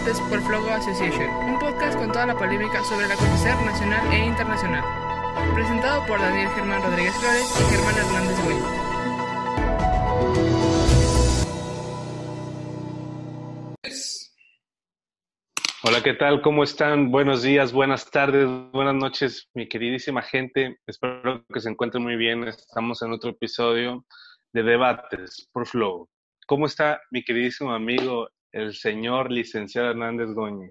Debates por Flogo Association, un podcast con toda la polémica sobre el acontecer nacional e internacional. Presentado por Daniel Germán Rodríguez Flores y Germán Hernández Güell. Hola, ¿qué tal? ¿Cómo están? Buenos días, buenas tardes, buenas noches, mi queridísima gente. Espero que se encuentren muy bien. Estamos en otro episodio de Debates por Flow. ¿Cómo está mi queridísimo amigo, el señor licenciado Hernández Goñi?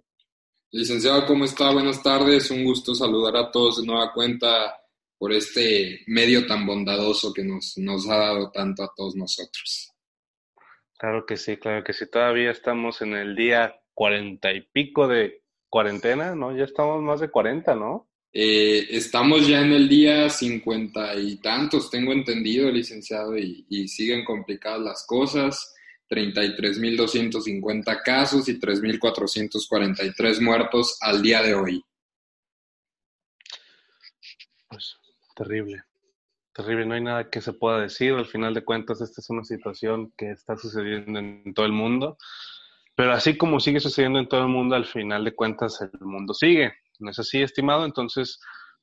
Licenciado, ¿cómo está? Buenas tardes. Un gusto saludar a todos de nueva cuenta por este medio tan bondadoso que nos, nos ha dado tanto a todos nosotros. Claro que sí, claro que sí. Todavía estamos en el día cuarenta y pico de cuarentena, ¿no? Ya estamos más de cuarenta, ¿no? Eh, estamos ya en el día cincuenta y tantos, tengo entendido, licenciado, y, y siguen complicadas las cosas. 33.250 casos y 3.443 muertos al día de hoy. Pues terrible, terrible, no hay nada que se pueda decir. Al final de cuentas, esta es una situación que está sucediendo en todo el mundo. Pero así como sigue sucediendo en todo el mundo, al final de cuentas el mundo sigue. ¿No es así, estimado? Entonces,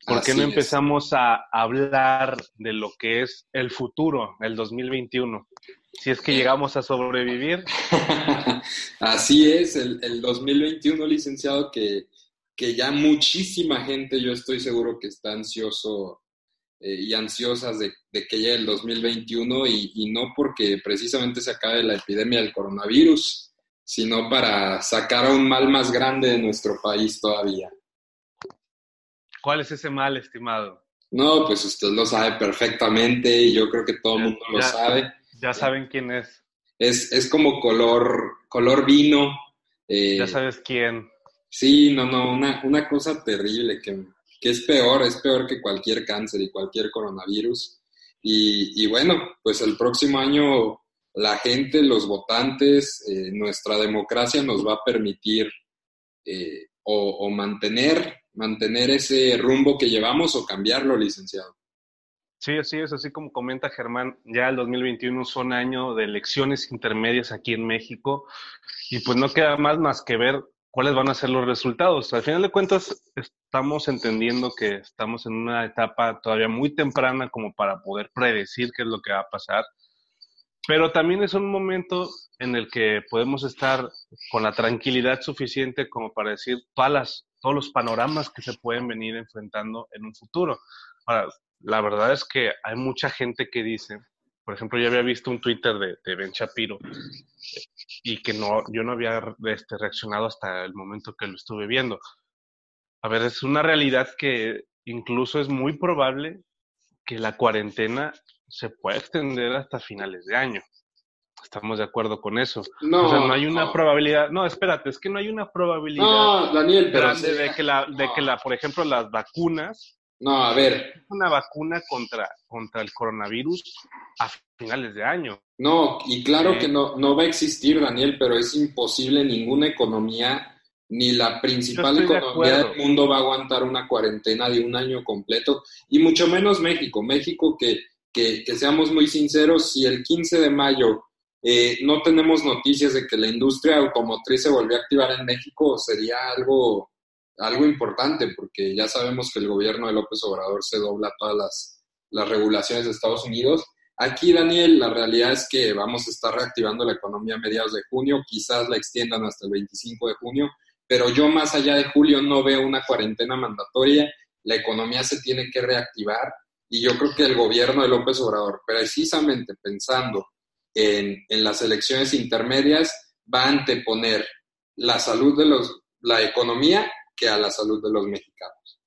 ¿por qué no empezamos a hablar de lo que es el futuro, el 2021? Si es que llegamos a sobrevivir. así es, el, el 2021, licenciado, que, que, ya muchísima gente, yo estoy seguro que está ansioso eh, y ansiosas de, de, que llegue el 2021 y, y no porque precisamente se acabe la epidemia del coronavirus, sino para sacar a un mal más grande de nuestro país todavía. ¿Cuál es ese mal, estimado? No, pues usted lo sabe perfectamente y yo creo que todo el mundo lo sabe. Ya saben quién es. Es, es como color, color vino. Eh, ya sabes quién. Sí, no, no, una, una cosa terrible que, que, es peor, es peor que cualquier cáncer y cualquier coronavirus. Y, y bueno, pues el próximo año la gente, los votantes, eh, nuestra democracia nos va a permitir eh, o, mantener, mantener ese rumbo que llevamos o cambiarlo, licenciado. Sí, así es, así como comenta Germán, ya el 2021 son año de elecciones intermedias aquí en México y pues no queda más más que ver cuáles van a ser los resultados. Al final de cuentas, estamos entendiendo que estamos en una etapa todavía muy temprana como para poder predecir qué es lo que va a pasar pero también es un momento en el que podemos estar con la tranquilidad suficiente como para decir todas todos los panoramas que se pueden venir enfrentando en un futuro. Ahora, la verdad es que hay mucha gente que dice, por ejemplo, yo había visto un Twitter de, Ben Shapiro y que no, yo no había este, reaccionado hasta el momento que lo estuve viendo. A ver, es una realidad que incluso es muy probable que la cuarentena se puede extender hasta finales de año. Estamos de acuerdo con eso. No, o sea, no hay una probabilidad. No, espérate, es que no hay una probabilidad no, Daniel, pero grande de que la, de que la, por ejemplo, las vacunas. No, a ver. Una vacuna contra, contra el coronavirus a finales de año. No, y claro que no, no va a existir, Daniel, pero es imposible ninguna economía ni la principal economía del mundo va a aguantar una cuarentena de un año completo, y mucho menos México. México que que, seamos muy sinceros, si el 15 de mayo eh, no tenemos noticias de que la industria automotriz se volvió a activar en México, sería algo, algo importante, porque ya sabemos que el gobierno de López Obrador se dobla todas las, las regulaciones de Estados Unidos. Aquí, Daniel, la realidad es que vamos a estar reactivando la economía a mediados de junio, quizás la extiendan hasta el 25 de junio, pero yo más allá de julio no veo una cuarentena mandatoria, la economía se tiene que reactivar y yo creo que el gobierno de López Obrador, precisamente pensando en, en las elecciones intermedias, va a anteponer la salud de los, la economía que a la salud de los mexicanos.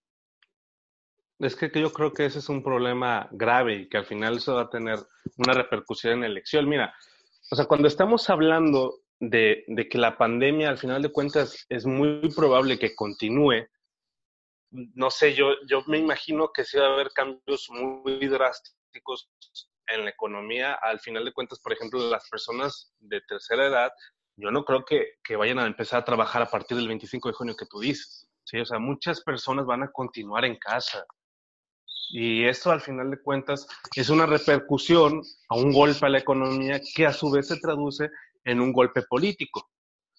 Es que yo creo que ese es un problema grave y que al final eso va a tener una repercusión en la elección. Mira, o sea, cuando estamos hablando de, de que la pandemia al final de cuentas es muy probable que continúe, no sé, yo, yo me imagino que sí va a haber cambios muy drásticos en la economía. Al final de cuentas, por ejemplo, las personas de tercera edad, yo no creo que, que vayan a empezar a trabajar a partir del 25 de junio que tú dices. ¿sí? O sea, muchas personas van a continuar en casa. Y esto al final de cuentas es una repercusión a un golpe a la economía que a su vez se traduce en un golpe político.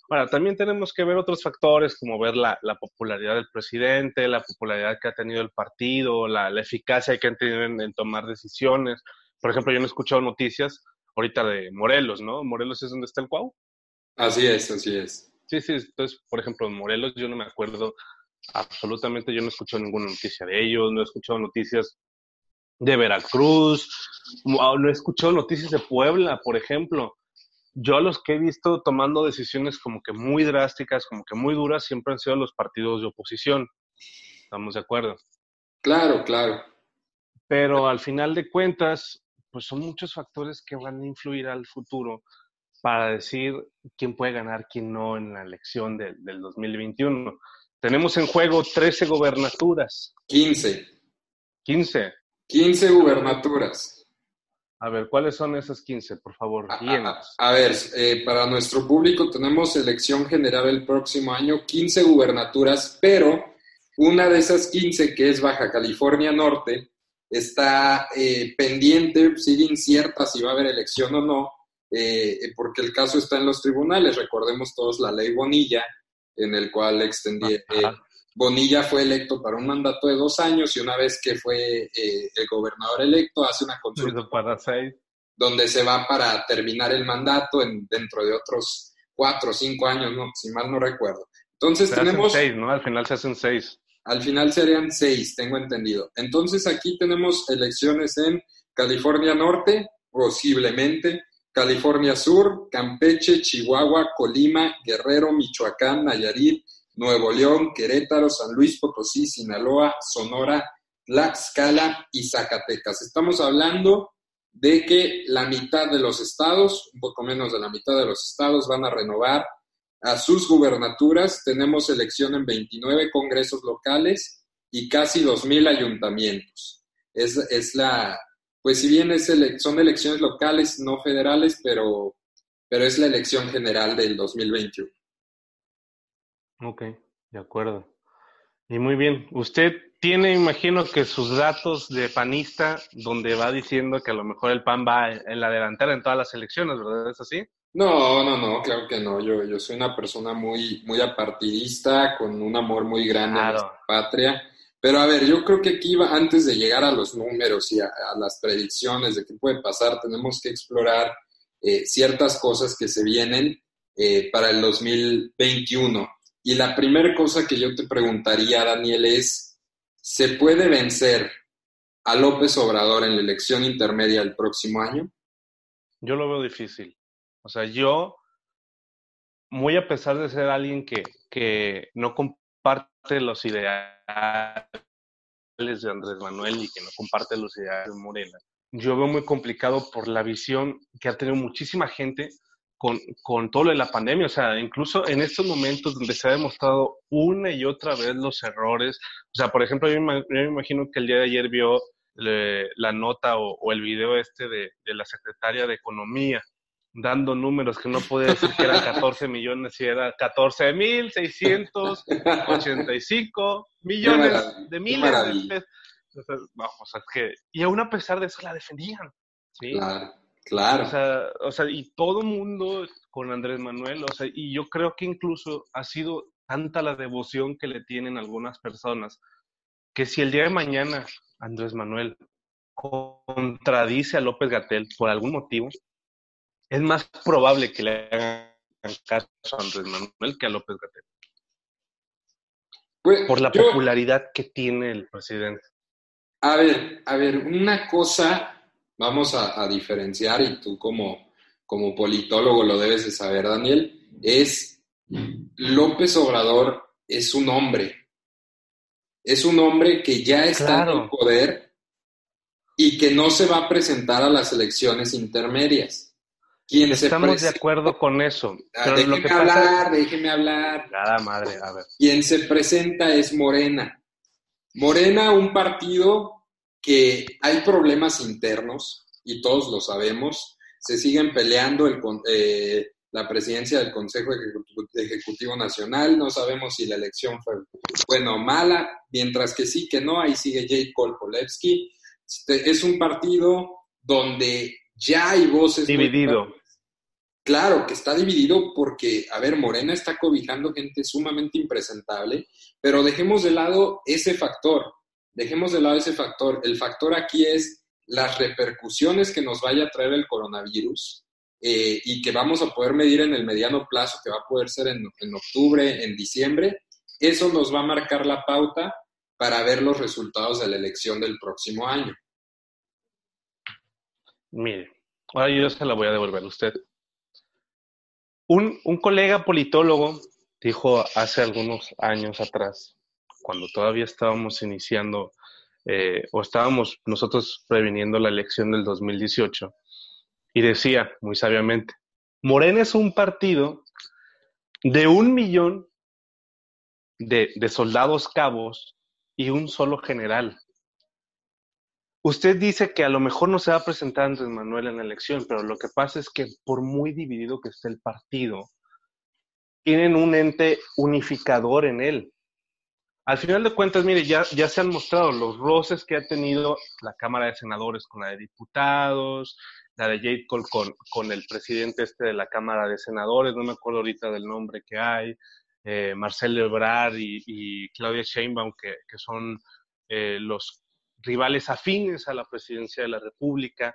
Ahora, también tenemos que ver otros factores, como ver la, popularidad del presidente, la popularidad que ha tenido el partido, la, eficacia que han tenido en, tomar decisiones. Por ejemplo, yo no he escuchado noticias ahorita de Morelos, ¿no? Morelos es donde está el Cuau. Así es, así es. Sí, sí, entonces, por ejemplo, en Morelos yo no me acuerdo absolutamente, yo no he escuchado ninguna noticia de ellos, no he escuchado noticias de Veracruz, no he escuchado noticias de Puebla, por ejemplo yo a los que he visto tomando decisiones como que muy drásticas, como que muy duras, siempre han sido los partidos de oposición. ¿Estamos de acuerdo? Claro, claro. Pero al final de cuentas, pues son muchos factores que van a influir al futuro para decir quién puede ganar, quién no en la elección del 2021. Tenemos en juego 13 gobernaturas. 15. 15. 15 gubernaturas. A ver, ¿cuáles son esas 15, por favor? A, ver, eh, para nuestro público tenemos elección general el próximo año, 15 gubernaturas, pero una de esas 15, que es Baja California Norte, está eh, pendiente, sigue incierta si va a haber elección o no, eh, porque el caso está en los tribunales. Recordemos todos la ley Bonilla, en el cual extendí, Bonilla fue electo para un mandato de dos años y una vez que fue eh, el gobernador electo hace una consulta para seis. donde se va para terminar el mandato en, dentro de otros cuatro o cinco años, no, si mal no recuerdo. Entonces tenemos... seis, ¿no? Al final se hacen seis. Al final serían seis, tengo entendido. Entonces aquí tenemos elecciones en California Norte, posiblemente, California Sur, Campeche, Chihuahua, Colima, Guerrero, Michoacán, Nayarit, Nuevo León, Querétaro, San Luis Potosí, Sinaloa, Sonora, Tlaxcala y Zacatecas. Estamos hablando de que la mitad de los estados, un poco menos de la mitad de los estados, van a renovar a sus gubernaturas. Tenemos elección en 29 congresos locales y casi 2.000 ayuntamientos. Es, es la, pues si bien es son elecciones locales, no federales, pero, pero es la elección general del 2021. Ok, de acuerdo. Y muy bien, usted tiene, imagino que sus datos de panista, donde va diciendo que a lo mejor el PAN va en la delantera en todas las elecciones, ¿verdad? ¿Es así? No, no, no, claro que no. Yo, yo soy una persona muy, muy apartidista, con un amor muy grande a la patria. Pero a ver, yo creo que aquí, antes de llegar a los números y a, las predicciones de qué puede pasar, tenemos que explorar eh, ciertas cosas que se vienen eh, para el 2021. Y la primera cosa que yo te preguntaría, Daniel, es, ¿se puede vencer a López Obrador en la elección intermedia del próximo año? Yo lo veo difícil. O sea, yo, muy a pesar de ser alguien que, que no comparte los ideales de Andrés Manuel y que no comparte los ideales de Morena, yo veo muy complicado por la visión que ha tenido muchísima gente con, con, todo lo de la pandemia, o sea, incluso en estos momentos donde se ha demostrado una y otra vez los errores, o sea, por ejemplo, yo me, imagino que el día de ayer vio la nota o, el video este de, de, la secretaria de Economía dando números que no podía decir que eran 14 millones y era 14 mil 685 millones de miles de vamos, es que, y aún a pesar de eso la defendían, ¿sí? Claro. Claro. O sea, o sea, y todo mundo con Andrés Manuel, o sea, y yo creo que incluso ha sido tanta la devoción que le tienen algunas personas, que si el día de mañana Andrés Manuel contradice a López Gatel por algún motivo, es más probable que le hagan caso a Andrés Manuel que a López Gatel. Pues, por la popularidad que tiene el presidente. A ver, a ver, una cosa vamos a, diferenciar, y tú como, como politólogo lo debes de saber, Daniel, es López Obrador es un hombre. Es un hombre que ya está en el poder y que no se va a presentar a las elecciones intermedias. Estamos de acuerdo con eso. Ah, pero déjeme hablar, déjeme hablar. Nada madre, a ver. Quien se presenta es Morena. Morena, un partido que hay problemas internos y todos lo sabemos. Se siguen peleando el, eh, la presidencia del Consejo Ejecutivo Nacional. No sabemos si la elección fue buena o mala, mientras que sí que no. Ahí sigue Jay Kolpolevsky. Este, es un partido donde ya hay voces. Dividido. Claro que está dividido porque, a ver, Morena está cobijando gente sumamente impresentable, pero dejemos de lado ese factor, dejemos de lado ese factor. El factor aquí es las repercusiones que nos vaya a traer el coronavirus eh, y que vamos a poder medir en el mediano plazo, que va a poder ser en, en octubre, en diciembre. Eso nos va a marcar la pauta para ver los resultados de la elección del próximo año. Mire, ahora yo se la voy a devolver a usted. Un, un colega politólogo dijo hace algunos años atrás, cuando todavía estábamos iniciando eh, o estábamos nosotros previniendo la elección del 2018, y decía muy sabiamente, Morena es un partido de un millón de, de soldados cabos y un solo general. Usted dice que a lo mejor no se va a presentar Andrés Manuel en la elección, pero lo que pasa es que por muy dividido que esté el partido, tienen un ente unificador en él. Al final de cuentas, mire, ya, ya se han mostrado los roces que ha tenido la Cámara de Senadores con la de Diputados, la de Jade Cole con, con el presidente este de la Cámara de Senadores, no me acuerdo ahorita del nombre que hay, eh, Marcelo Ebrard y, Claudia Sheinbaum, que, que son eh, los rivales afines a la presidencia de la República.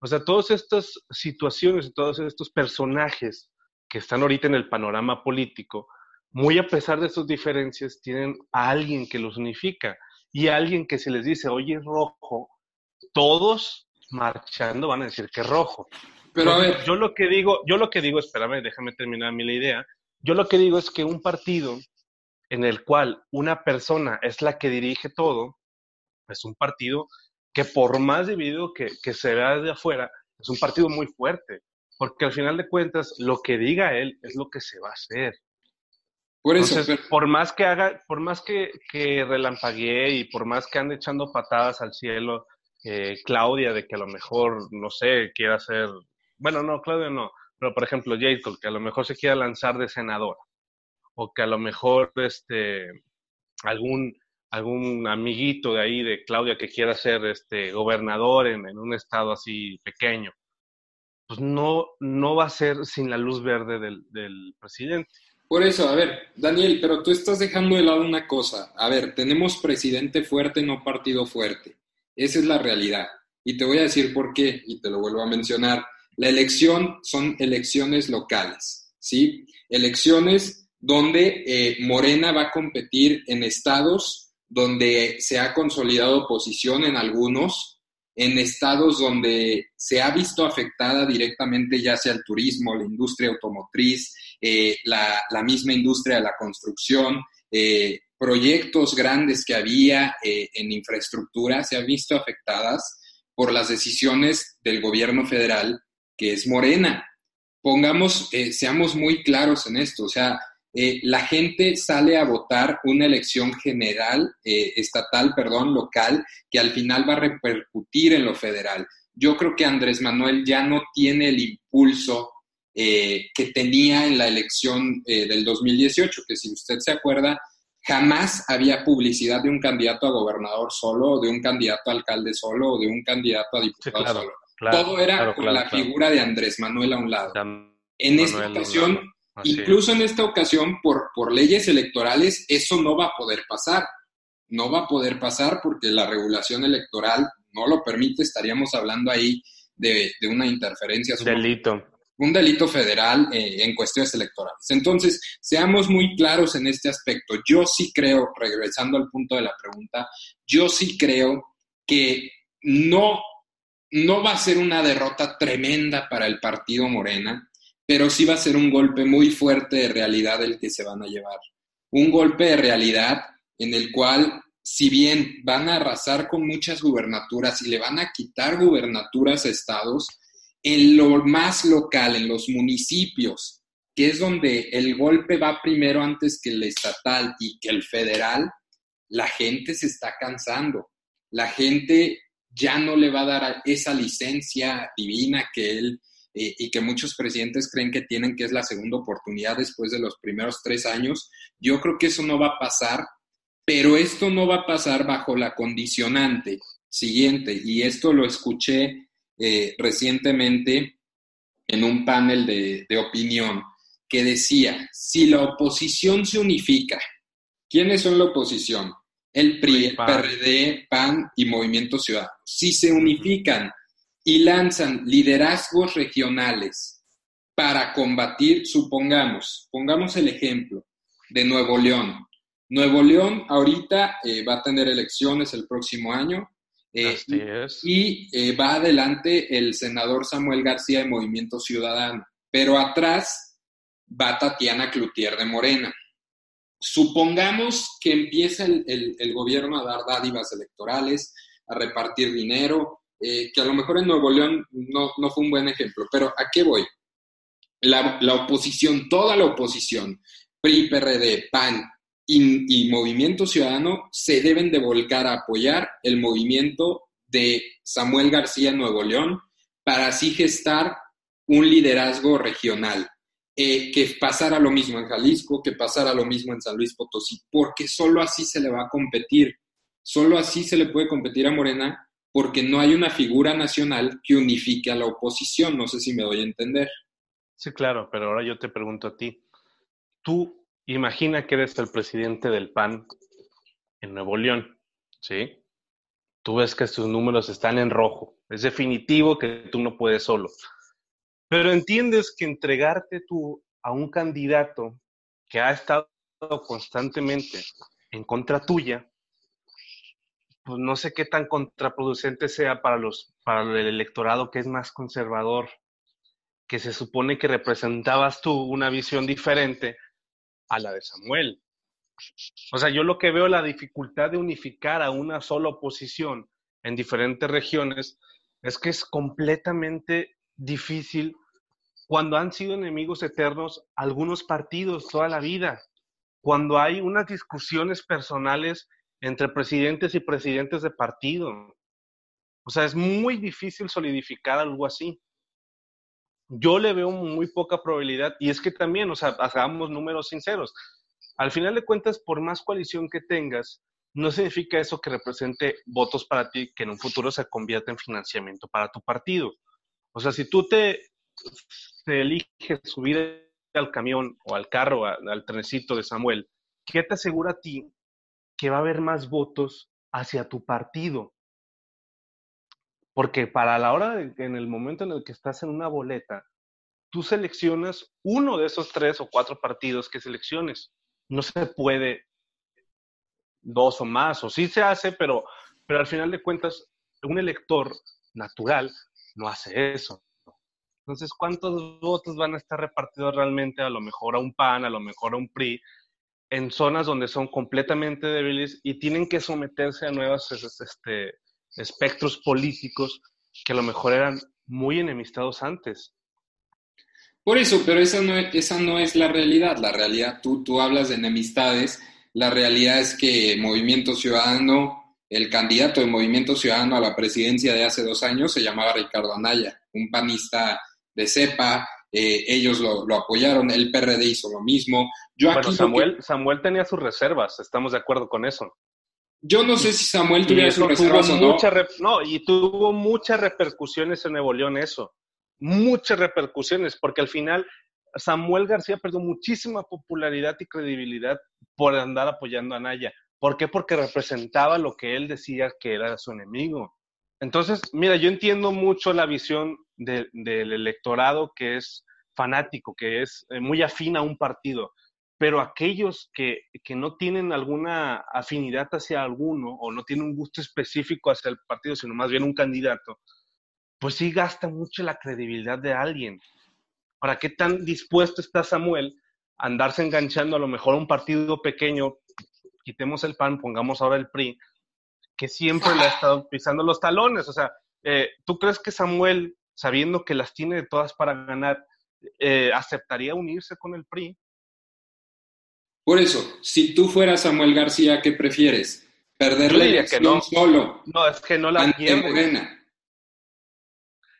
O sea, todas estas situaciones y todos estos personajes que están ahorita en el panorama político, muy a pesar de sus diferencias, tienen a alguien que los unifica y a alguien que se les dice, oye, rojo, todos marchando van a decir que rojo. Pero a ver. Yo lo que digo, yo lo que digo, espérame, déjame terminar mi la idea. Yo lo que digo es que un partido en el cual una persona es la que dirige todo, es un partido que por más dividido que, que se vea de afuera, es un partido muy fuerte, porque al final de cuentas lo que diga él es lo que se va a hacer. Por eso, por más que haga, por más que, que relampaguee y por más que ande echando patadas al cielo, eh, Claudia, de que a lo mejor, no sé, quiera hacer, bueno, no, Claudia no, pero por ejemplo Jacob, que a lo mejor se quiera lanzar de senadora, o que a lo mejor este, algún algún amiguito de ahí de Claudia que quiera ser este gobernador en, un estado así pequeño, pues no, no va a ser sin la luz verde del, del presidente. Por eso, a ver, Daniel, pero tú estás dejando de lado una cosa. A ver, tenemos presidente fuerte, no partido fuerte. Esa es la realidad. Y te voy a decir por qué, y te lo vuelvo a mencionar. La elección son elecciones locales, ¿sí? Elecciones donde eh, Morena va a competir en estados donde se ha consolidado posición en algunos, en estados donde se ha visto afectada directamente ya sea el turismo, la industria automotriz, eh, la, misma industria de la construcción, eh, proyectos grandes que había eh, en infraestructura, se han visto afectadas por las decisiones del gobierno federal, que es Morena. Pongamos, seamos muy claros en esto, o sea, eh, la gente sale a votar una elección general, eh, estatal, perdón, local, que al final va a repercutir en lo federal. Yo creo que Andrés Manuel ya no tiene el impulso eh, que tenía en la elección del 2018, que si usted se acuerda, jamás había publicidad de un candidato a gobernador solo, de un candidato a alcalde solo, o de un candidato a diputado solo. Todo era con la figura de Andrés Manuel a un lado. En esta ocasión Incluso en esta ocasión, por, por leyes electorales, eso no va a poder pasar. No va a poder pasar porque la regulación electoral no lo permite. Estaríamos hablando ahí de, una interferencia. Delito. Un delito federal eh, en cuestiones electorales. Entonces, seamos muy claros en este aspecto. Yo sí creo, regresando al punto de la pregunta, yo sí creo que no, no va a ser una derrota tremenda para el partido Morena pero sí va a ser un golpe muy fuerte de realidad el que se van a llevar. Un golpe de realidad en el cual, si bien van a arrasar con muchas gubernaturas y le van a quitar gubernaturas a estados, en lo más local, en los municipios, que es donde el golpe va primero antes que el estatal y que el federal, la gente se está cansando. La gente ya no le va a dar esa licencia divina que él eh, y que muchos presidentes creen que tienen, que es la segunda oportunidad después de los primeros tres años. Yo creo que eso no va a pasar, pero esto no va a pasar bajo la condicionante siguiente, y esto lo escuché eh, recientemente en un panel de, de opinión que decía, si la oposición se unifica, ¿quiénes son la oposición? El PRI, el PRD, PAN y Movimiento Ciudadano. Si se unifican y lanzan liderazgos regionales para combatir, supongamos, pongamos el ejemplo de Nuevo León. Nuevo León ahorita eh, va a tener elecciones el próximo año. Eh, y eh, va adelante el senador Samuel García de Movimiento Ciudadano, pero atrás va Tatiana Cloutier de Morena. Supongamos que empieza el, gobierno a dar dádivas electorales, a repartir dinero, que a lo mejor en Nuevo León no, no, fue un buen ejemplo, pero ¿a qué voy? La, la oposición, toda la oposición, PRI, PRD, PAN y, Movimiento Ciudadano se deben de volcar a apoyar el movimiento de Samuel García Nuevo León para así gestar un liderazgo regional. Eh, que pasara lo mismo en Jalisco, que pasara lo mismo en San Luis Potosí, porque solo así se le va a competir, solo así se le puede competir a Morena, porque no hay una figura nacional que unifique a la oposición, no sé si me doy a entender. Sí, claro, pero ahora yo te pregunto a ti, tú imagina que eres el presidente del PAN en Nuevo León, ¿sí? Tú ves que tus números están en rojo. Es definitivo que tú no puedes solo. Pero entiendes que entregarte tú a un candidato que ha estado constantemente en contra tuya, pues no sé qué tan contraproducente sea para, los, para el electorado que es más conservador, que se supone que representabas tú una visión diferente a la de Samuel. O sea, yo lo que veo la dificultad de unificar a una sola oposición en diferentes regiones es que es completamente difícil cuando han sido enemigos eternos algunos partidos toda la vida, cuando hay unas discusiones personales entre presidentes y presidentes de partido. O sea, es muy difícil solidificar algo así yo le veo muy poca probabilidad y es que también, o sea, hagamos números sinceros. Al final de cuentas, por más coalición que tengas, no significa eso que represente votos para ti que en un futuro se convierta en financiamiento para tu partido. O sea, si tú te, eliges subir al camión o al carro, al trencito de Samuel, ¿qué te asegura a ti que va a haber más votos hacia tu partido? Porque para la hora, en el momento en el que estás en una boleta, tú seleccionas uno de esos tres o cuatro partidos que selecciones. No se puede dos o más, o sí se hace, pero, pero al final de cuentas, un elector natural no hace eso. Entonces, ¿cuántos votos van a estar repartidos realmente? A lo mejor a un PAN, a lo mejor a un PRI, en zonas donde son completamente débiles y tienen que someterse a nuevos este, espectros políticos que a lo mejor eran muy enemistados antes. Por eso, pero esa no, es, esa no es la realidad. La realidad, tú, tú hablas de enemistades, la realidad es que Movimiento Ciudadano, el candidato de Movimiento Ciudadano a la presidencia de hace dos años se llamaba Ricardo Anaya, un panista de cepa, eh, ellos lo, apoyaron, el PRD hizo lo mismo. Yo bueno, Samuel, Samuel tenía sus reservas, estamos de acuerdo con eso. Yo no sé si Samuel tuviera sus reservas o no. no, y tuvo muchas repercusiones en Nuevo León eso. Muchas repercusiones, porque al final Samuel García perdió muchísima popularidad y credibilidad por andar apoyando a Naya. ¿Por qué? Porque representaba lo que él decía que era su enemigo. Entonces, mira, yo entiendo mucho la visión del electorado que es fanático, que es eh, muy afín a un partido pero aquellos que, no tienen alguna afinidad hacia alguno o no tienen un gusto específico hacia el partido, sino más bien un candidato, pues sí gasta mucho la credibilidad de alguien. ¿Para qué tan dispuesto está Samuel a andarse enganchando a lo mejor a un partido pequeño? Quitemos el PAN, pongamos ahora el PRI, que siempre le ha estado pisando los talones. O sea, eh, ¿tú crees que Samuel, sabiendo que las tiene de todas para ganar, eh, aceptaría unirse con el PRI? Por eso, si tú fueras Samuel García, ¿qué prefieres? ¿Perder la elección no. solo? No, es que no la pierdes.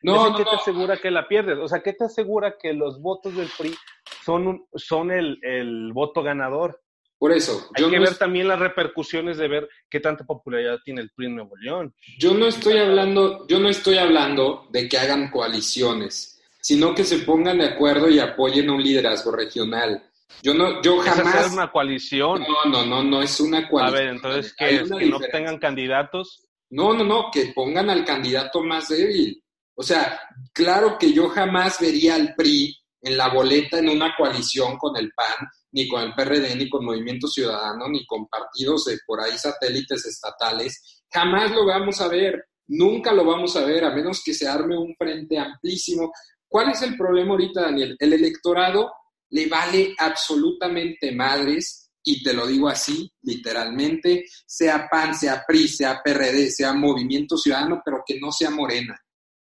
No, no, ¿Qué te asegura que la pierdes? O sea, ¿qué te asegura que los votos del PRI son, son el, voto ganador? Por eso. Hay que ver también las repercusiones de ver qué tanta popularidad tiene el PRI en Nuevo León. Yo no estoy hablando, yo no estoy hablando de que hagan coaliciones. sino que se pongan de acuerdo y apoyen un liderazgo regional. Yo no, yo jamás. Es una coalición. No, no, no, no es una coalición. A ver, entonces que, que no tengan candidatos. No, no, no, que pongan al candidato más débil. O sea, claro que yo jamás vería al PRI en la boleta en una coalición con el PAN, ni con el PRD, ni con Movimiento Ciudadano, ni con partidos de por ahí satélites estatales. Jamás lo vamos a ver, nunca lo vamos a ver, a menos que se arme un frente amplísimo. ¿Cuál es el problema ahorita, Daniel? El electorado le vale absolutamente madres, y te lo digo así, literalmente, sea PAN, sea PRI, sea PRD, sea Movimiento Ciudadano, pero que no sea Morena.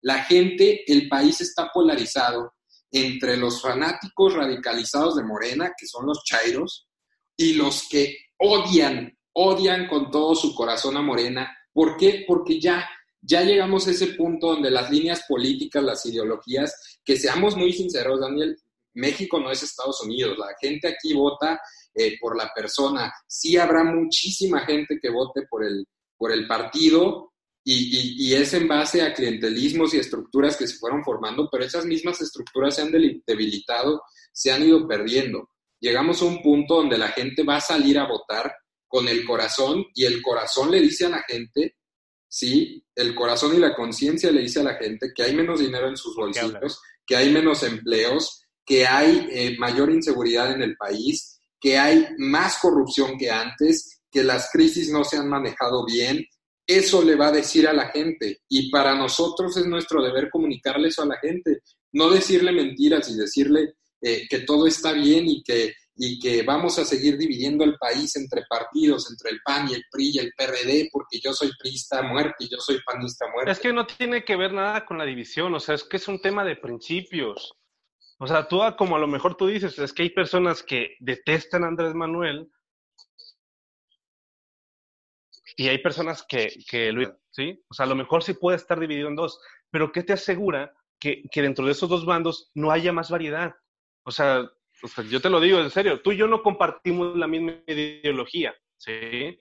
La gente, el país está polarizado entre los fanáticos radicalizados de Morena, que son los chairos, y los que odian, odian con todo su corazón a Morena. ¿Por qué? Porque ya, ya llegamos a ese punto donde las líneas políticas, las ideologías, que seamos muy sinceros, Daniel, México no es Estados Unidos, la gente aquí vota eh, por la persona. Sí habrá muchísima gente que vote por el, por el partido, y, es en base a clientelismos y estructuras que se fueron formando, pero esas mismas estructuras se han debilitado, se han ido perdiendo. Llegamos a un punto donde la gente va a salir a votar con el corazón y el corazón le dice a la gente, sí, el corazón y la conciencia le dice a la gente que hay menos dinero en sus bolsillos, que hay menos empleos, que hay eh, mayor inseguridad en el país, que hay más corrupción que antes, que las crisis no se han manejado bien, eso le va a decir a la gente y para nosotros es nuestro deber comunicarle eso a la gente, no decirle mentiras y decirle eh, que todo está bien y que, y que vamos a seguir dividiendo el país entre partidos, entre el PAN y el PRI y el PRD, porque yo soy priista muerto y yo soy panista muerto. Es que no tiene que ver nada con la división, o sea, es que es un tema de principios. O sea, tú, como a lo mejor tú dices, es que hay personas que detestan a Andrés Manuel, y hay personas que, que lo, ¿sí? O sea, a lo mejor sí puede estar dividido en dos, pero ¿qué te asegura que, que dentro de esos dos bandos no haya más variedad? O sea, yo te lo digo en serio, tú y yo no compartimos la misma ideología, ¿sí?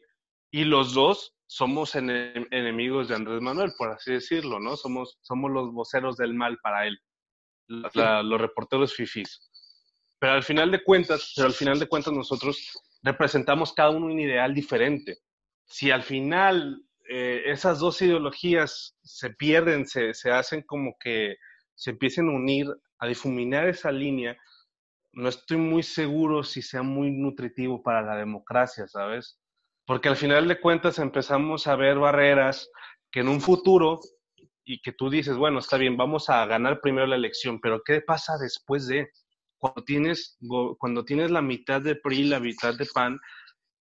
Y los dos somos enemigos de Andrés Manuel, por así decirlo, ¿no? Somos, somos los voceros del mal para él, los reporteros fifís. Pero al final de cuentas, pero al final de cuentas nosotros representamos cada uno un ideal diferente si al final eh, esas dos ideologías se pierden, se, se, hacen como que se empiecen a unir, a difuminar esa línea, no estoy muy seguro si sea muy nutritivo para la democracia, ¿sabes? Porque al final de cuentas empezamos a ver barreras que en un futuro, y que tú dices, bueno, está bien, vamos a ganar primero la elección, pero ¿qué pasa después de? Cuando tienes, cuando tienes la mitad de PRI, la mitad de PAN,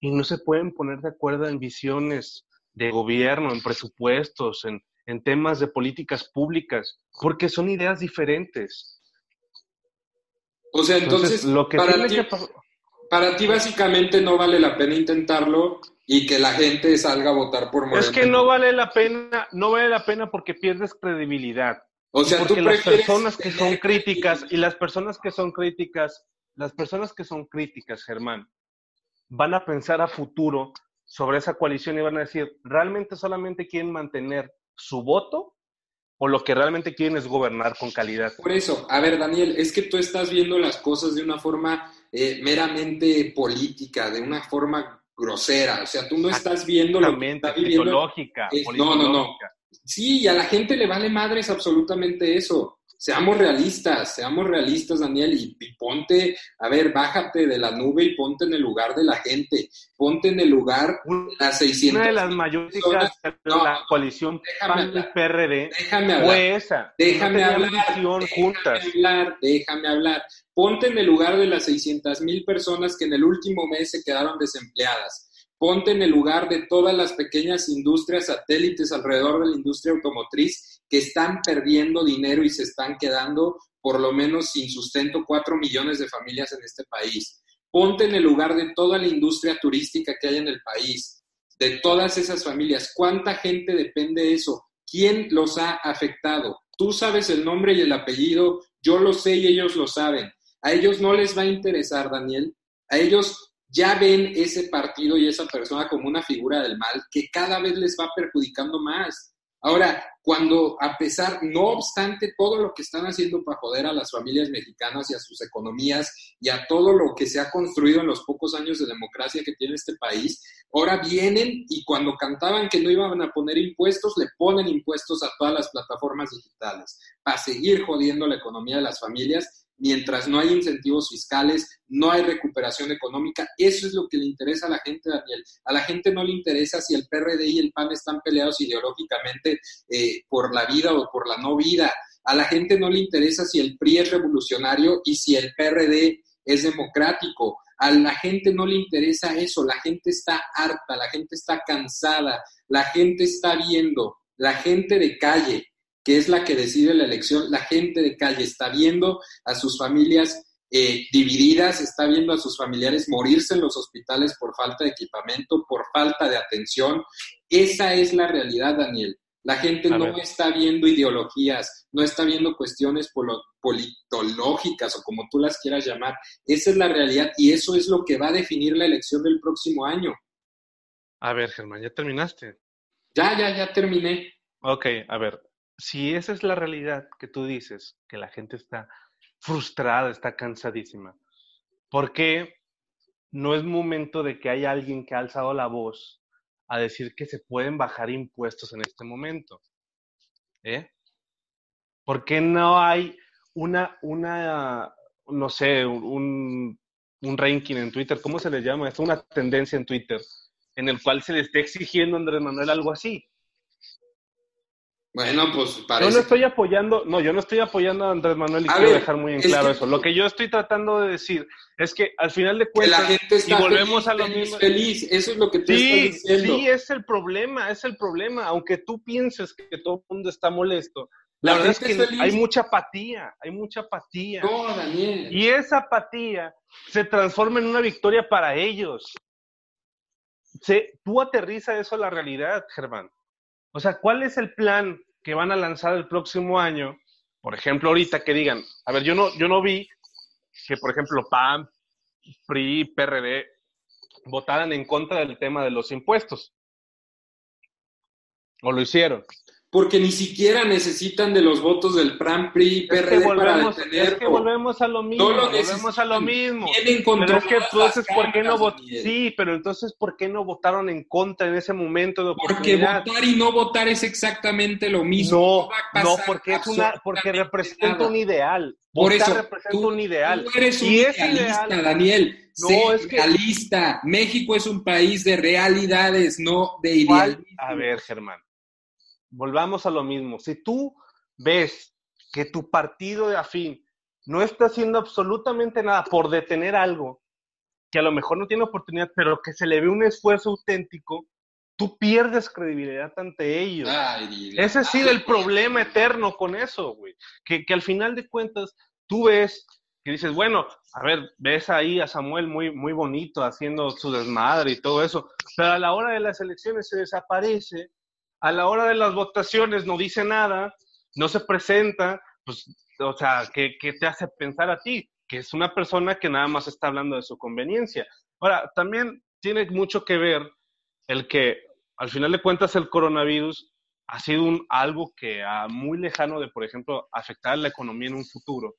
y no se pueden poner de acuerdo en visiones de gobierno, en presupuestos, en, en temas de políticas públicas, porque son ideas diferentes. O sea, entonces, lo que para, ti, para ti básicamente no vale la pena intentarlo y que la gente salga a votar por Morena. Es que no vale la pena, no vale la pena porque pierdes credibilidad. O sea, porque las personas que son críticas y las personas que son críticas, las personas que son críticas, Germán, van a pensar a futuro sobre esa coalición y van a decir, ¿realmente solamente quieren mantener su voto o lo que realmente quieren es gobernar con calidad? Por eso, a ver, Daniel, es que tú estás viendo las cosas de una forma eh, meramente política, de una forma grosera, o sea, tú no estás viendo lo que está viviendo. no, no, no. Sí, y a la gente le vale madres absolutamente eso seamos realistas, seamos realistas, Daniel, y, ponte, a ver, bájate de la nube y ponte en el lugar de la gente, ponte en el lugar de las 600. Una de las mayores de la coalición PAN-PRD déjame hablar, fue esa. Déjame hablar, déjame juntas. hablar, déjame hablar. Ponte en el lugar de las 600 mil personas que en el último mes se quedaron desempleadas Ponte en el lugar de todas las pequeñas industrias satélites alrededor de la industria automotriz que están perdiendo dinero y se están quedando por lo menos sin sustento cuatro millones de familias en este país. Ponte en el lugar de toda la industria turística que hay en el país, de todas esas familias. ¿Cuánta gente depende de eso? ¿Quién los ha afectado? Tú sabes el nombre y el apellido, yo lo sé y ellos lo saben. A ellos no les va a interesar, Daniel. A ellos ya ven ese partido y esa persona como una figura del mal que cada vez les va perjudicando más. Ahora, cuando a pesar, no obstante todo lo que están haciendo para joder a las familias mexicanas y a sus economías y a todo lo que se ha construido en los pocos años de democracia que tiene este país, ahora vienen y cuando cantaban que no iban a poner impuestos, le ponen impuestos a todas las plataformas digitales para seguir jodiendo la economía de las familias mientras no hay incentivos fiscales, no hay recuperación económica. Eso es lo que le interesa a la gente, Daniel. A la gente no le interesa si el PRD y el PAN están peleados ideológicamente eh, por la vida o por la no vida. A la gente no le interesa si el PRI es revolucionario y si el PRD es democrático. A la gente no le interesa eso, la gente está harta, la gente está cansada, la gente está viendo, la gente de calle, que es la que decide la elección, la gente de calle está viendo a sus familias eh, divididas, está viendo a sus familiares morirse en los hospitales por falta de equipamiento, por falta de atención. Esa es la realidad, Daniel. La gente no está viendo ideologías, no está viendo cuestiones politológicas o como tú las quieras llamar. Esa es la realidad y eso es lo que va a definir la elección del próximo año. A ver, Germán, ¿ya terminaste? Ya, ya, ya terminé. Ok, a ver, si esa es la realidad que tú dices, que la gente está frustrada, está cansadísima, ¿por qué no es momento de que haya alguien que ha alzado la voz a decir que se pueden bajar impuestos en este momento? ¿Eh? ¿Por qué no hay una, una no sé, un, un ranking en Twitter? ¿Cómo se le llama? Es una tendencia en Twitter en el cual se le esté exigiendo a Andrés Manuel algo así. Bueno, pues parece. Yo no estoy apoyando, no, yo no estoy apoyando a Andrés Manuel y quiero dejar muy en claro eso. Lo que yo estoy tratando de decir es que al final de cuentas, la gente está y volvemos a lo mismo. Feliz, eso es lo que tú sí, estás diciendo. Sí, es el problema, es el problema. Aunque tú pienses que todo el mundo está molesto, la, verdad es que hay mucha apatía, hay mucha apatía. No, Daniel. Y esa apatía se transforma en una victoria para ellos. Se, tú aterriza eso a la realidad, Germán. O sea, ¿cuál es el plan que van a lanzar el próximo año? Por ejemplo, ahorita que digan, a ver, yo no, yo no vi que, por ejemplo, PAN, PRI, PRD votaran en contra del tema de los impuestos. ¿O lo hicieron? Porque ni siquiera necesitan de los votos del PRAN, PRI, PRD para detenerlo. Es que volvemos a lo mismo, volvemos a lo mismo. Pero es que entonces, ¿por qué no votaron? Sí, pero entonces, ¿por qué no votaron en contra en ese momento de Porque votar y no votar es exactamente lo mismo. No, no, porque es una, porque representa un ideal. Por eso, representa un ideal. Tú eres un y idealista, Daniel. No, es que... realista. México es un país de realidades, no de idealismo. A ver, Germán volvamos a lo mismo. Si tú ves que tu partido de afín no está haciendo absolutamente nada por detener algo, que a lo mejor no tiene oportunidad, pero que se le ve un esfuerzo auténtico, tú pierdes credibilidad ante ellos. Ese es sí el problema eterno con eso, güey. Que, que, al final de cuentas tú ves que dices, bueno, a ver, ves ahí a Samuel muy, muy bonito haciendo su desmadre y todo eso, pero a la hora de las elecciones se desaparece a la hora de las votaciones no dice nada, no se presenta, pues, o sea, ¿qué, te hace pensar a ti? Que es una persona que nada más está hablando de su conveniencia. Ahora, también tiene mucho que ver el que, al final de cuentas, el coronavirus ha sido un, algo que a muy lejano de, por ejemplo, afectar a la economía en un futuro,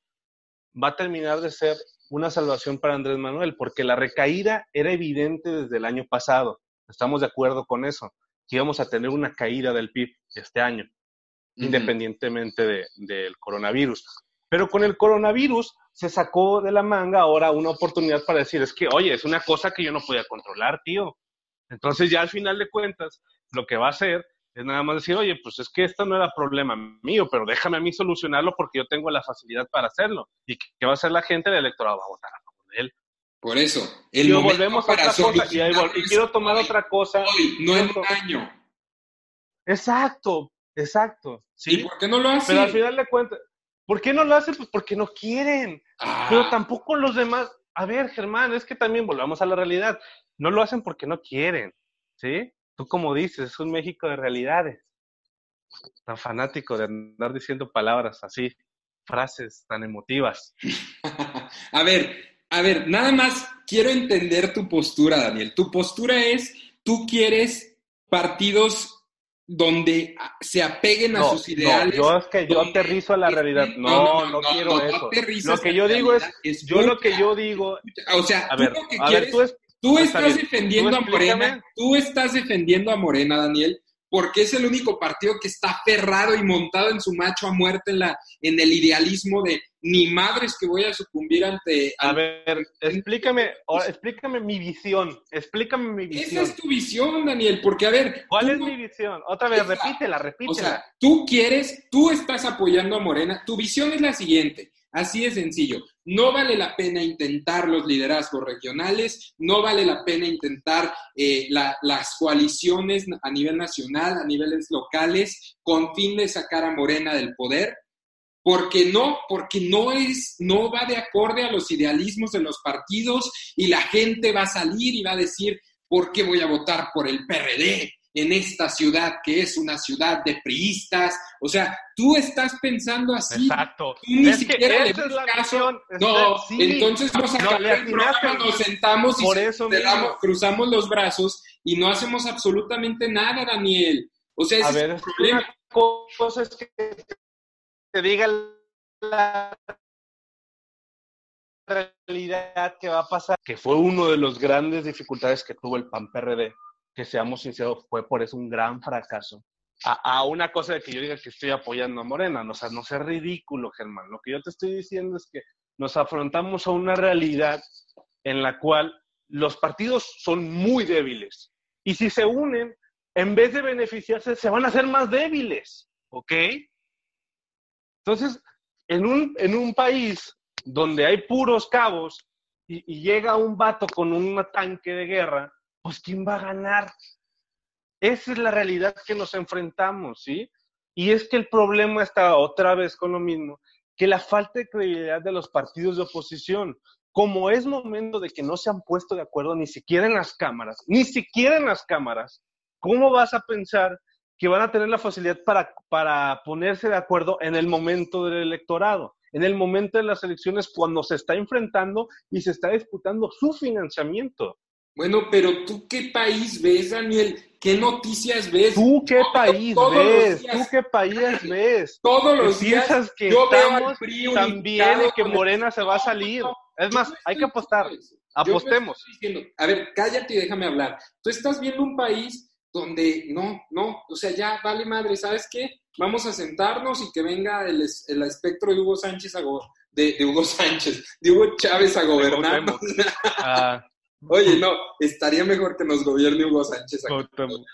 va a terminar de ser una salvación para Andrés Manuel, porque la recaída era evidente desde el año pasado. Estamos de acuerdo con eso que íbamos a tener una caída del PIB este año, independientemente del coronavirus. Pero con el coronavirus se sacó de la manga ahora una oportunidad para decir, es que, oye, es una cosa que yo no podía controlar, tío. Entonces ya al final de cuentas, lo que va a hacer es nada más decir, oye, pues es que esto no era problema mío, pero déjame a mí solucionarlo porque yo tengo la facilidad para hacerlo. ¿Y qué va a hacer la gente? El electorado va a votar a favor de él. Por eso, el y volvemos a otra cosa y, quiero tomar otra cosa. no en un año. Exacto, exacto. ¿sí? ¿Y por qué no lo hacen? Pero al final de cuentas, ¿por qué no lo hacen? Pues porque no quieren. Ah. Pero tampoco los demás. A ver, Germán, es que también volvamos a la realidad. No lo hacen porque no quieren, ¿sí? Tú como dices, es un México de realidades. Tan fanático de andar diciendo palabras así, frases tan emotivas. a ver, a ver, nada más quiero entender tu postura, Daniel. Tu postura es, tú quieres partidos donde se apeguen a sus ideales. No, yo es que yo aterrizo a la realidad. No, no, quiero eso. Lo que yo digo es, yo lo que yo digo. O sea, tú lo que quieres, tú, estás defendiendo a Morena, tú estás defendiendo a Morena, Daniel, porque es el único partido que está aferrado y montado en su macho a muerte en, la, en el idealismo de ni madres que voy a sucumbir ante... A ver, explícame, explícame mi visión, explícame mi visión. Esa es tu visión, Daniel, porque a ver... ¿Cuál es mi visión? Otra vez, repítela, repítela. O sea, tú quieres, tú estás apoyando a Morena, tu visión es la siguiente, Así de sencillo. No vale la pena intentar los liderazgos regionales, no vale la pena intentar eh, las coaliciones a nivel nacional, a niveles locales, con fin de sacar a Morena del poder, porque no, porque no es, no va de acorde a los idealismos de los partidos y la gente va a salir y va a decir, ¿por qué voy a votar por el PRD? En esta ciudad que es una ciudad de priistas. O sea, tú estás pensando así. Exacto. Tú ni siquiera le caso. No, entonces nos nos sentamos y cruzamos los brazos y no hacemos absolutamente nada, Daniel. O sea, ese A ver, es el problema. cosa es que te diga la realidad que va a pasar, que fue uno de los grandes dificultades que tuvo el PAN PRD que seamos sinceros, fue por eso un gran fracaso. A, una cosa de que yo diga que estoy apoyando a Morena, o sea, no sea ridículo, Germán. Lo que yo te estoy diciendo es que nos afrontamos a una realidad en la cual los partidos son muy débiles. Y si se unen, en vez de beneficiarse, se van a hacer más débiles. ¿Ok? Entonces, en un, en un país donde hay puros cabos y, y llega un vato con un tanque de guerra, pues ¿quién va a ganar? Esa es la realidad que nos enfrentamos, ¿sí? Y es que el problema está otra vez con lo mismo, que la falta de credibilidad de los partidos de oposición, como es momento de que no se han puesto de acuerdo ni siquiera en las cámaras, ni siquiera en las cámaras, ¿cómo vas a pensar que van a tener la facilidad para, para ponerse de acuerdo en el momento del electorado, en el momento de las elecciones cuando se está enfrentando y se está disputando su financiamiento? Bueno, pero tú qué país ves, Daniel? ¿Qué noticias ves? ¿Tú qué país ves? ¿Tú qué país ves? Todos los días que yo estamos también y que Morena se va a salir. Es más, hay que apostar. Apostemos. a ver, cállate y déjame hablar. Tú estás viendo un país donde no, no, o sea, ya vale madre, ¿sabes qué? Vamos a sentarnos y que venga el, el espectro de Hugo Sánchez a de, Hugo Sánchez, de Hugo Chávez a gobernar. Oye, no, estaría mejor que nos gobierne Hugo Sánchez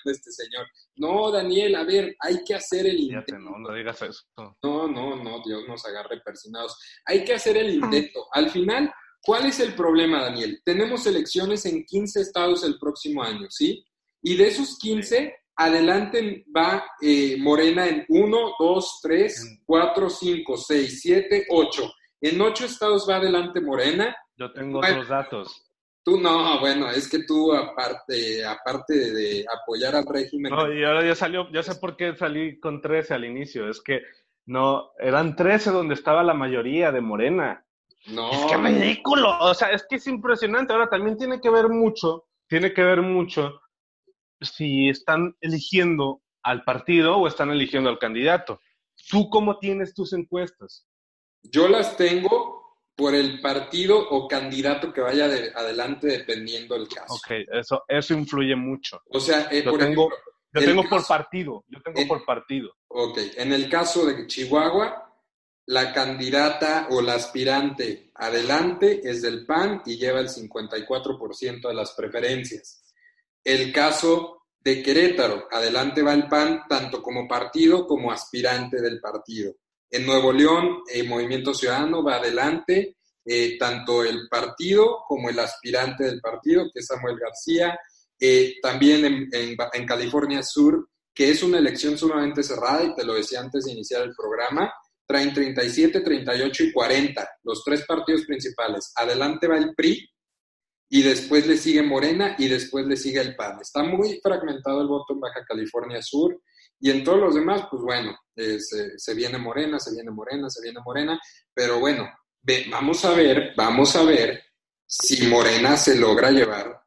este señor. No, Daniel, a ver, hay que hacer el intento. No, no digas eso. No, no, no, Dios nos agarre persinados. Hay que hacer el intento. Al final, ¿cuál es el problema, Daniel? Tenemos elecciones en 15 estados el próximo año, ¿sí? Y de esos 15, adelante va eh, Morena en 1, 2, 3, 4, 5, 6, 7, 8. En 8 estados va adelante Morena. Yo tengo otros datos. Tú no, bueno, es que tú aparte, aparte de, apoyar al régimen. No, y ahora ya salió, ya sé por qué salí con 13 al inicio, es que no, eran 13 donde estaba la mayoría de Morena. No. Es que ridículo, o sea, es que es impresionante. Ahora también tiene que ver mucho, tiene que ver mucho si están eligiendo al partido o están eligiendo al candidato. ¿Tú cómo tienes tus encuestas? Yo las tengo por el partido o candidato que vaya adelante dependiendo del caso. Ok, eso, eso influye mucho. O sea, eh, yo tengo, yo tengo por partido, yo tengo por partido. Ok, en el caso de Chihuahua, la candidata o la aspirante adelante es del PAN y lleva el 54% de las preferencias. El caso de Querétaro, adelante va el PAN tanto como partido como aspirante del partido. En Nuevo León, el Movimiento Ciudadano va adelante, eh, tanto el partido como el aspirante del partido, que es Samuel García. Eh, también en, en, California Sur, que es una elección sumamente cerrada, y te lo decía antes de iniciar el programa, traen 37, 38 y 40, los tres partidos principales. Adelante va el PRI, y después le sigue Morena, y después le sigue el PAN. Está muy fragmentado el voto en Baja California Sur. Y en todos los demás, pues bueno, eh, se, viene morena, se viene morena, se viene morena, pero bueno, vamos a ver, vamos a ver si Morena se logra llevar,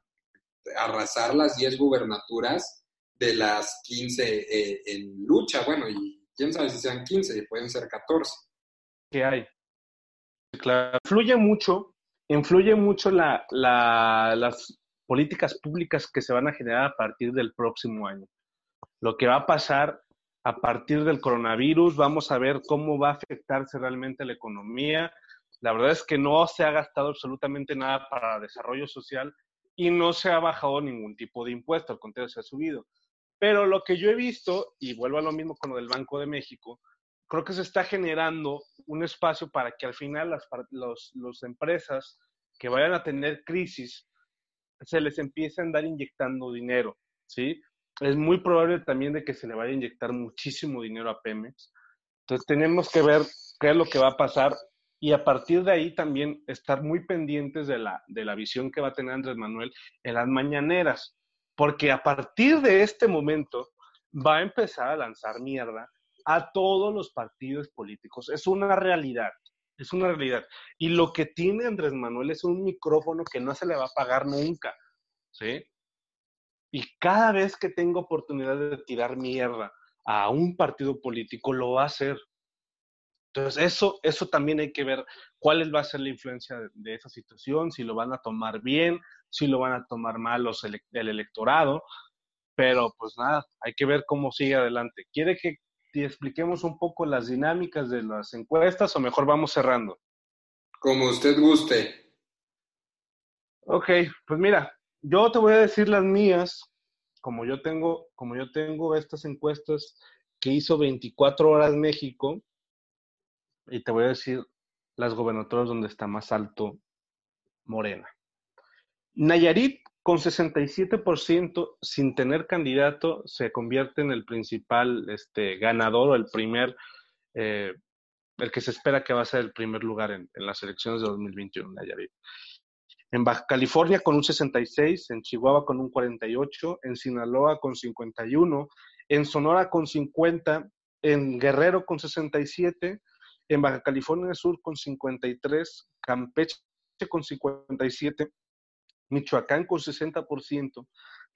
arrasar las 10 gubernaturas de las 15 eh, en lucha. Bueno, y quién sabe si sean 15, pueden ser 14. ¿Qué hay? Claro. Mucho, influye mucho la, las políticas públicas que se van a generar a partir del próximo año. Lo que va a pasar a partir del coronavirus, vamos a ver cómo va a afectarse realmente la economía. La verdad es que no se ha gastado absolutamente nada para desarrollo social y no se ha bajado ningún tipo de impuesto, al contrario, se ha subido. Pero lo que yo he visto, y vuelvo a lo mismo con lo del Banco de México, creo que se está generando un espacio para que al final las los, empresas que vayan a tener crisis se les empiecen a andar inyectando dinero, ¿sí? Es muy probable también de que se le vaya a inyectar muchísimo dinero a Pemex. Entonces tenemos que ver qué es lo que va a pasar y a partir de ahí también estar muy pendientes de la, de la visión que va a tener Andrés Manuel en las mañaneras, porque a partir de este momento va a empezar a lanzar mierda a todos los partidos políticos. Es una realidad, es una realidad. Y lo que tiene Andrés Manuel es un micrófono que no se le va a pagar nunca, ¿sí? Y cada vez que tenga oportunidad de tirar mierda a un partido político, lo va a hacer. Entonces, eso, eso también hay que ver cuál va a ser la influencia de, esa situación, si lo van a tomar bien, si lo van a tomar mal los el electorado. Pero pues nada, hay que ver cómo sigue adelante. ¿Quiere que te expliquemos un poco las dinámicas de las encuestas o mejor vamos cerrando? Como usted guste. Ok, pues mira, yo te voy a decir las mías, como yo tengo, como yo tengo estas encuestas que hizo 24 horas México, y te voy a decir las gobernaturas donde está más alto Morena. Nayarit con 67% sin tener candidato se convierte en el principal este, ganador o el primer, eh, el que se espera que va a ser el primer lugar en, en las elecciones de 2021, Nayarit. En Baja California con un 66, en Chihuahua con un 48, en Sinaloa con 51, en Sonora con 50, en Guerrero con 67, en Baja California Sur con 53, Campeche con 57, Michoacán con 60%,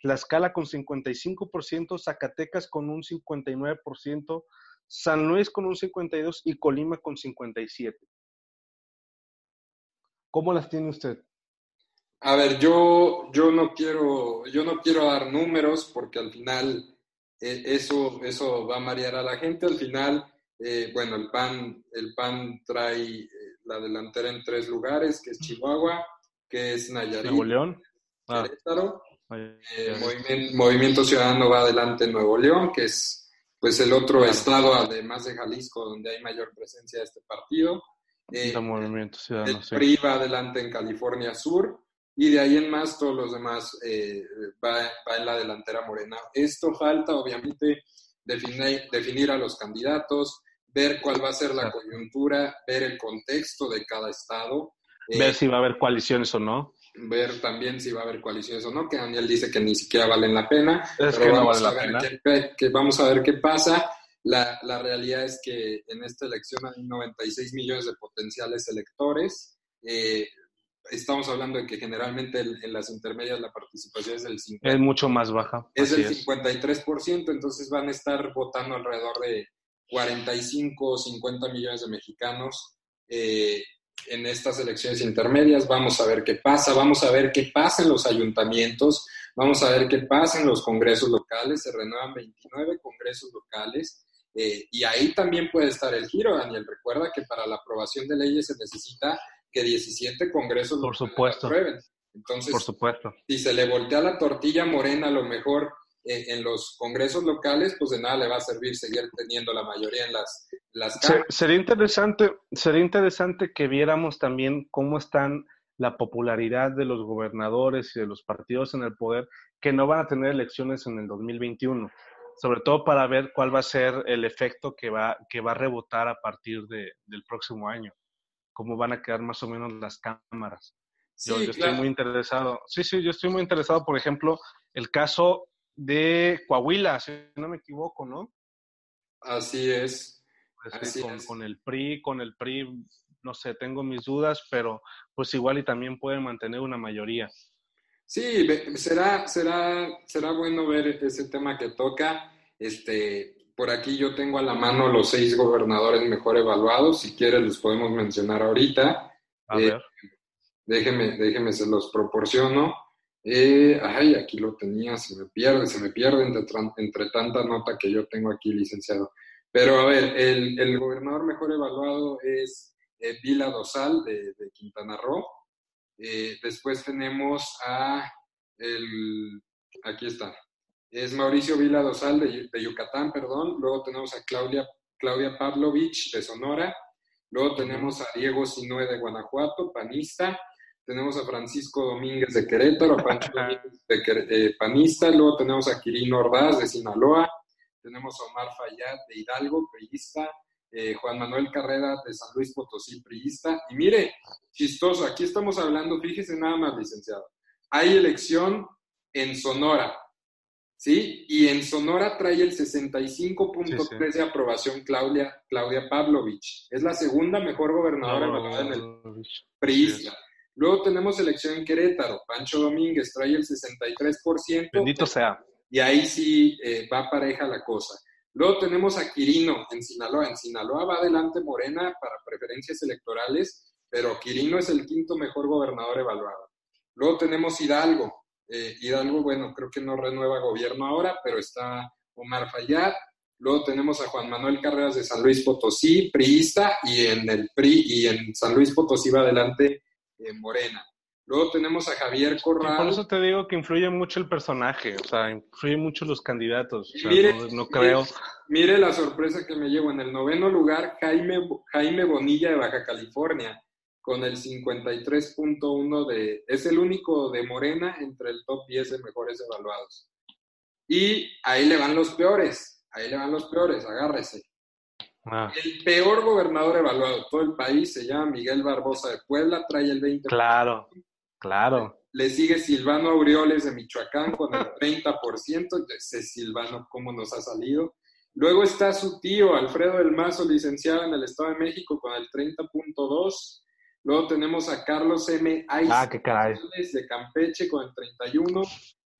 Tlaxcala con 55%, Zacatecas con un 59%, San Luis con un 52% y Colima con 57%. ¿Cómo las tiene usted? A ver, yo, yo, no quiero, yo no quiero dar números porque al final eh, eso, eso va a marear a la gente. Al final, eh, bueno, el PAN, el PAN trae eh, la delantera en tres lugares, que es Chihuahua, que es Nayarit. Nuevo León. Ah. Movimiento, Ciudadano va adelante en Nuevo León, que es pues el otro estado, además de Jalisco, donde hay mayor presencia de este partido. Movimiento Ciudadano, el PRI va adelante en California Sur y de ahí en más todos los demás eh, va, en la delantera morena. Esto falta, obviamente, definir, definir a los candidatos, ver cuál va a ser la coyuntura, ver el contexto de cada estado. ver eh, si va a haber coaliciones o no. Ver también si va a haber coaliciones o no, que Daniel dice que ni siquiera valen la pena. Es que no vale la pena. que vamos a ver qué pasa. La, la, realidad es que en esta elección hay 96 millones de potenciales electores. Eh, estamos hablando de que generalmente en, las intermedias la participación es del 50%. Es mucho más baja. Es del 53%, entonces van a estar votando alrededor de 45 o 50 millones de mexicanos eh, en estas elecciones intermedias. Vamos a ver qué pasa, vamos a ver qué pasa en los ayuntamientos, vamos a ver qué pasa en los congresos locales. Se renuevan 29 congresos locales. Eh, y ahí también puede estar el giro, Daniel. Recuerda que para la aprobación de leyes se necesita que 17 congresos Por supuesto. aprueben. Entonces, Por supuesto. si se le voltea la tortilla morena a lo mejor eh, en los congresos locales, pues de nada le va a servir seguir teniendo la mayoría en las, las Sería interesante, sería interesante que viéramos también cómo están la popularidad de los gobernadores y de los partidos en el poder que no van a tener elecciones en el 2021, sobre todo para ver cuál va a ser el efecto que va, que va a rebotar a partir de, del próximo año cómo van a quedar más o menos las cámaras. yo, estoy muy interesado. Sí, sí, yo estoy muy interesado, por ejemplo, el caso de Coahuila, si no me equivoco, ¿no? Así es. Pues con, el PRI, con el PRI, no sé, tengo mis dudas, pero pues igual y también pueden mantener una mayoría. Sí, será, será, será bueno ver ese tema que toca. Este, por aquí yo tengo a la mano los seis gobernadores mejor evaluados. Si quieres, los podemos mencionar ahorita. A ver. Déjeme, déjeme, se los proporciono. Eh, ay, aquí lo tenía, se me pierde, se me pierde entre, entre, tanta nota que yo tengo aquí, licenciado. Pero a ver, el, el gobernador mejor evaluado es eh, Vila Dosal de, de Quintana Roo. Eh, después tenemos a el, aquí está, es Mauricio Vila Dosal de, de, Yucatán, perdón. Luego tenemos a Claudia, Claudia Pavlovich de Sonora. Luego tenemos a Diego Sinue de Guanajuato, panista. Tenemos a Francisco Domínguez de Querétaro, Pancho Domínguez de eh, panista. Luego tenemos a Quirino Ordaz de Sinaloa. Tenemos a Omar Fayad de Hidalgo, priista. Eh, Juan Manuel Carrera de San Luis Potosí, priista. Y mire, chistoso, aquí estamos hablando, fíjese nada más, licenciado. Hay elección en Sonora, ¿sí? Y en Sonora trae el 65.3 de aprobación Claudia, Claudia Pavlovich. Es la segunda mejor gobernadora no, en el priista. Luego tenemos elección en Querétaro. Pancho Domínguez trae el 63%. Bendito sea. Y ahí sí eh, va pareja la cosa. Luego tenemos a Quirino en Sinaloa. En Sinaloa va adelante Morena para preferencias electorales, pero Quirino es el quinto mejor gobernador evaluado. Luego tenemos Hidalgo. Eh, Hidalgo, bueno, creo que no renueva gobierno ahora, pero está Omar Fayad. Luego tenemos a Juan Manuel Carreras de San Luis Potosí, priista, y en el PRI y en San Luis Potosí va adelante en Morena. Luego tenemos a Javier Corral. por eso te digo que influye mucho el personaje, o sea, influye mucho los candidatos. mire, no, creo. Mire, la sorpresa que me llevo. En el noveno lugar, Jaime, Jaime Bonilla de Baja California, con el 53.1 de. Es el único de Morena entre el top 10 de mejores evaluados. Y ahí le van los peores. Ahí le van los peores, agárrese. Ah. El peor gobernador evaluado de todo el país se llama Miguel Barbosa de Puebla, trae el 20%. Claro, claro. Le sigue Silvano Aureoles de Michoacán con el 30%. Ese Silvano, ¿cómo nos ha salido? Luego está su tío, Alfredo del Mazo, licenciado en el Estado de México, con el 30.2%. Luego tenemos a Carlos M. ah, qué de Campeche con el 31.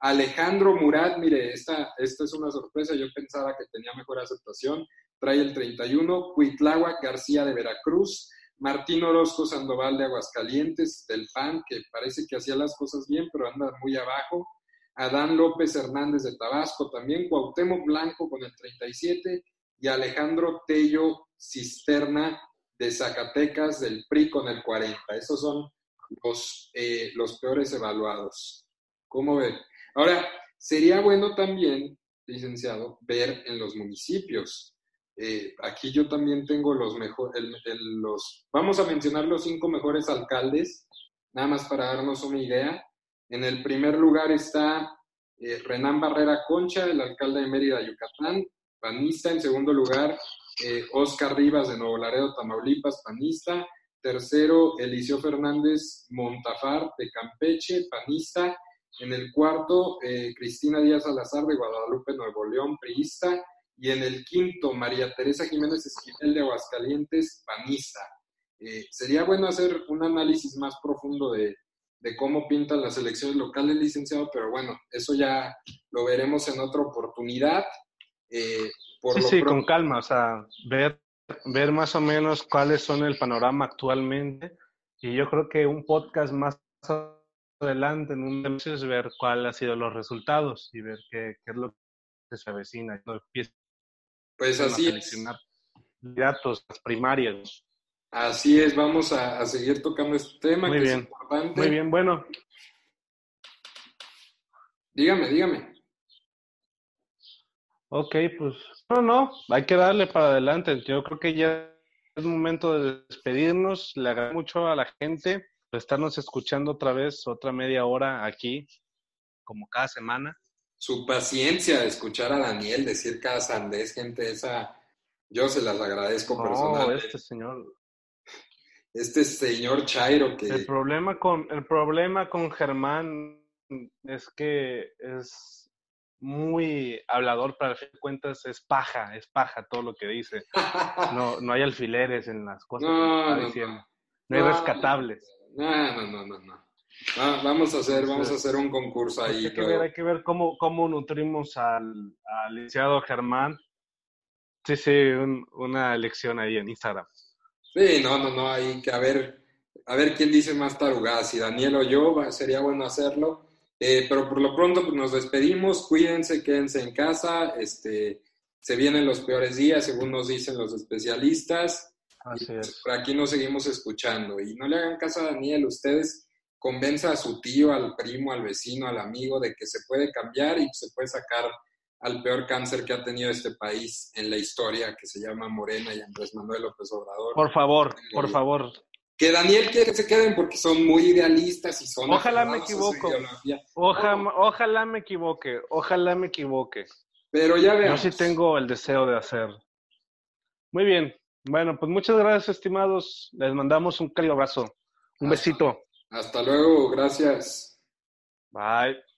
Alejandro Murat, mire, esta, esta es una sorpresa, yo pensaba que tenía mejor aceptación. Trae el 31, Cuitláhuac García de Veracruz, Martín Orozco Sandoval de Aguascalientes, del PAN, que parece que hacía las cosas bien, pero anda muy abajo, Adán López Hernández de Tabasco también, Cuauhtémoc Blanco con el 37 y Alejandro Tello Cisterna de Zacatecas del PRI con el 40. Esos son los, eh, los peores evaluados. ¿Cómo ven? Ahora, sería bueno también, licenciado, ver en los municipios. Eh, aquí yo también tengo los mejores, los, vamos a mencionar los cinco mejores alcaldes, nada más para darnos una idea. En el primer lugar está eh, Renán Barrera Concha, el alcalde de Mérida, Yucatán, panista. En segundo lugar, eh, Oscar Rivas de Nuevo Laredo, Tamaulipas, panista. Tercero, Eliseo Fernández Montafar de Campeche, panista. En el cuarto, Cristina Díaz Salazar de Guadalupe, Nuevo León, priista. Y en el quinto, María Teresa Jiménez Esquivel de Aguascalientes, panista. Eh, sería bueno hacer un análisis más profundo de, cómo pintan las elecciones locales, licenciado, pero bueno, eso ya lo veremos en otra oportunidad. Eh, sí, sí, con calma, o sea, ver, ver más o menos cuáles son el panorama actualmente. Y yo creo que un podcast más adelante, en un mes, es ver cuáles han sido los resultados y ver qué, qué es lo que se avecina. No pues así es. Datos primarios. Así es, vamos a, seguir tocando este tema Muy que bien. es importante. Muy bien, bueno. Dígame, dígame. Ok, pues no, no, hay que darle para adelante. Yo creo que ya es momento de despedirnos. Le agradezco mucho a la gente por estarnos escuchando otra vez, otra media hora aquí, como cada semana su paciencia de escuchar a Daniel decir cada sandés, gente, esa, yo se las agradezco no, personalmente. este señor. Este señor Chairo que... El problema con, el problema con Germán es que es muy hablador, para fin de cuentas es paja, es paja todo lo que dice. No, no hay alfileres en las cosas no, que está diciendo. No, hay rescatables. No, no, no, no, no. Ah, vamos a hacer, vamos a hacer un concurso ahí. Hay que ver, hay que ver cómo, cómo nutrimos al, al licenciado Germán. Sí, sí, una elección ahí en Instagram. Sí, no, no, no, hay que a ver, a ver quién dice más tarugadas, si Daniel o yo, sería bueno hacerlo. Eh, pero por lo pronto pues, nos despedimos, cuídense, quédense en casa, este, se vienen los peores días, según nos dicen los especialistas. Así pues, es. Por aquí nos seguimos escuchando. Y no le hagan caso a Daniel, ustedes convenza a su tío, al primo, al vecino, al amigo de que se puede cambiar y se puede sacar al peor cáncer que ha tenido este país en la historia, que se llama Morena y Andrés Manuel López Obrador. Por favor, por favor. Que Daniel quiere que se queden porque son muy idealistas y son... Ojalá me equivoco. Ojalá, ojalá me equivoque, ojalá me equivoque. Pero ya veamos. Yo sí tengo el deseo de hacer. Muy bien. Bueno, pues muchas gracias, estimados. Les mandamos un cálido abrazo. Un besito. Hasta luego. Gracias. Bye.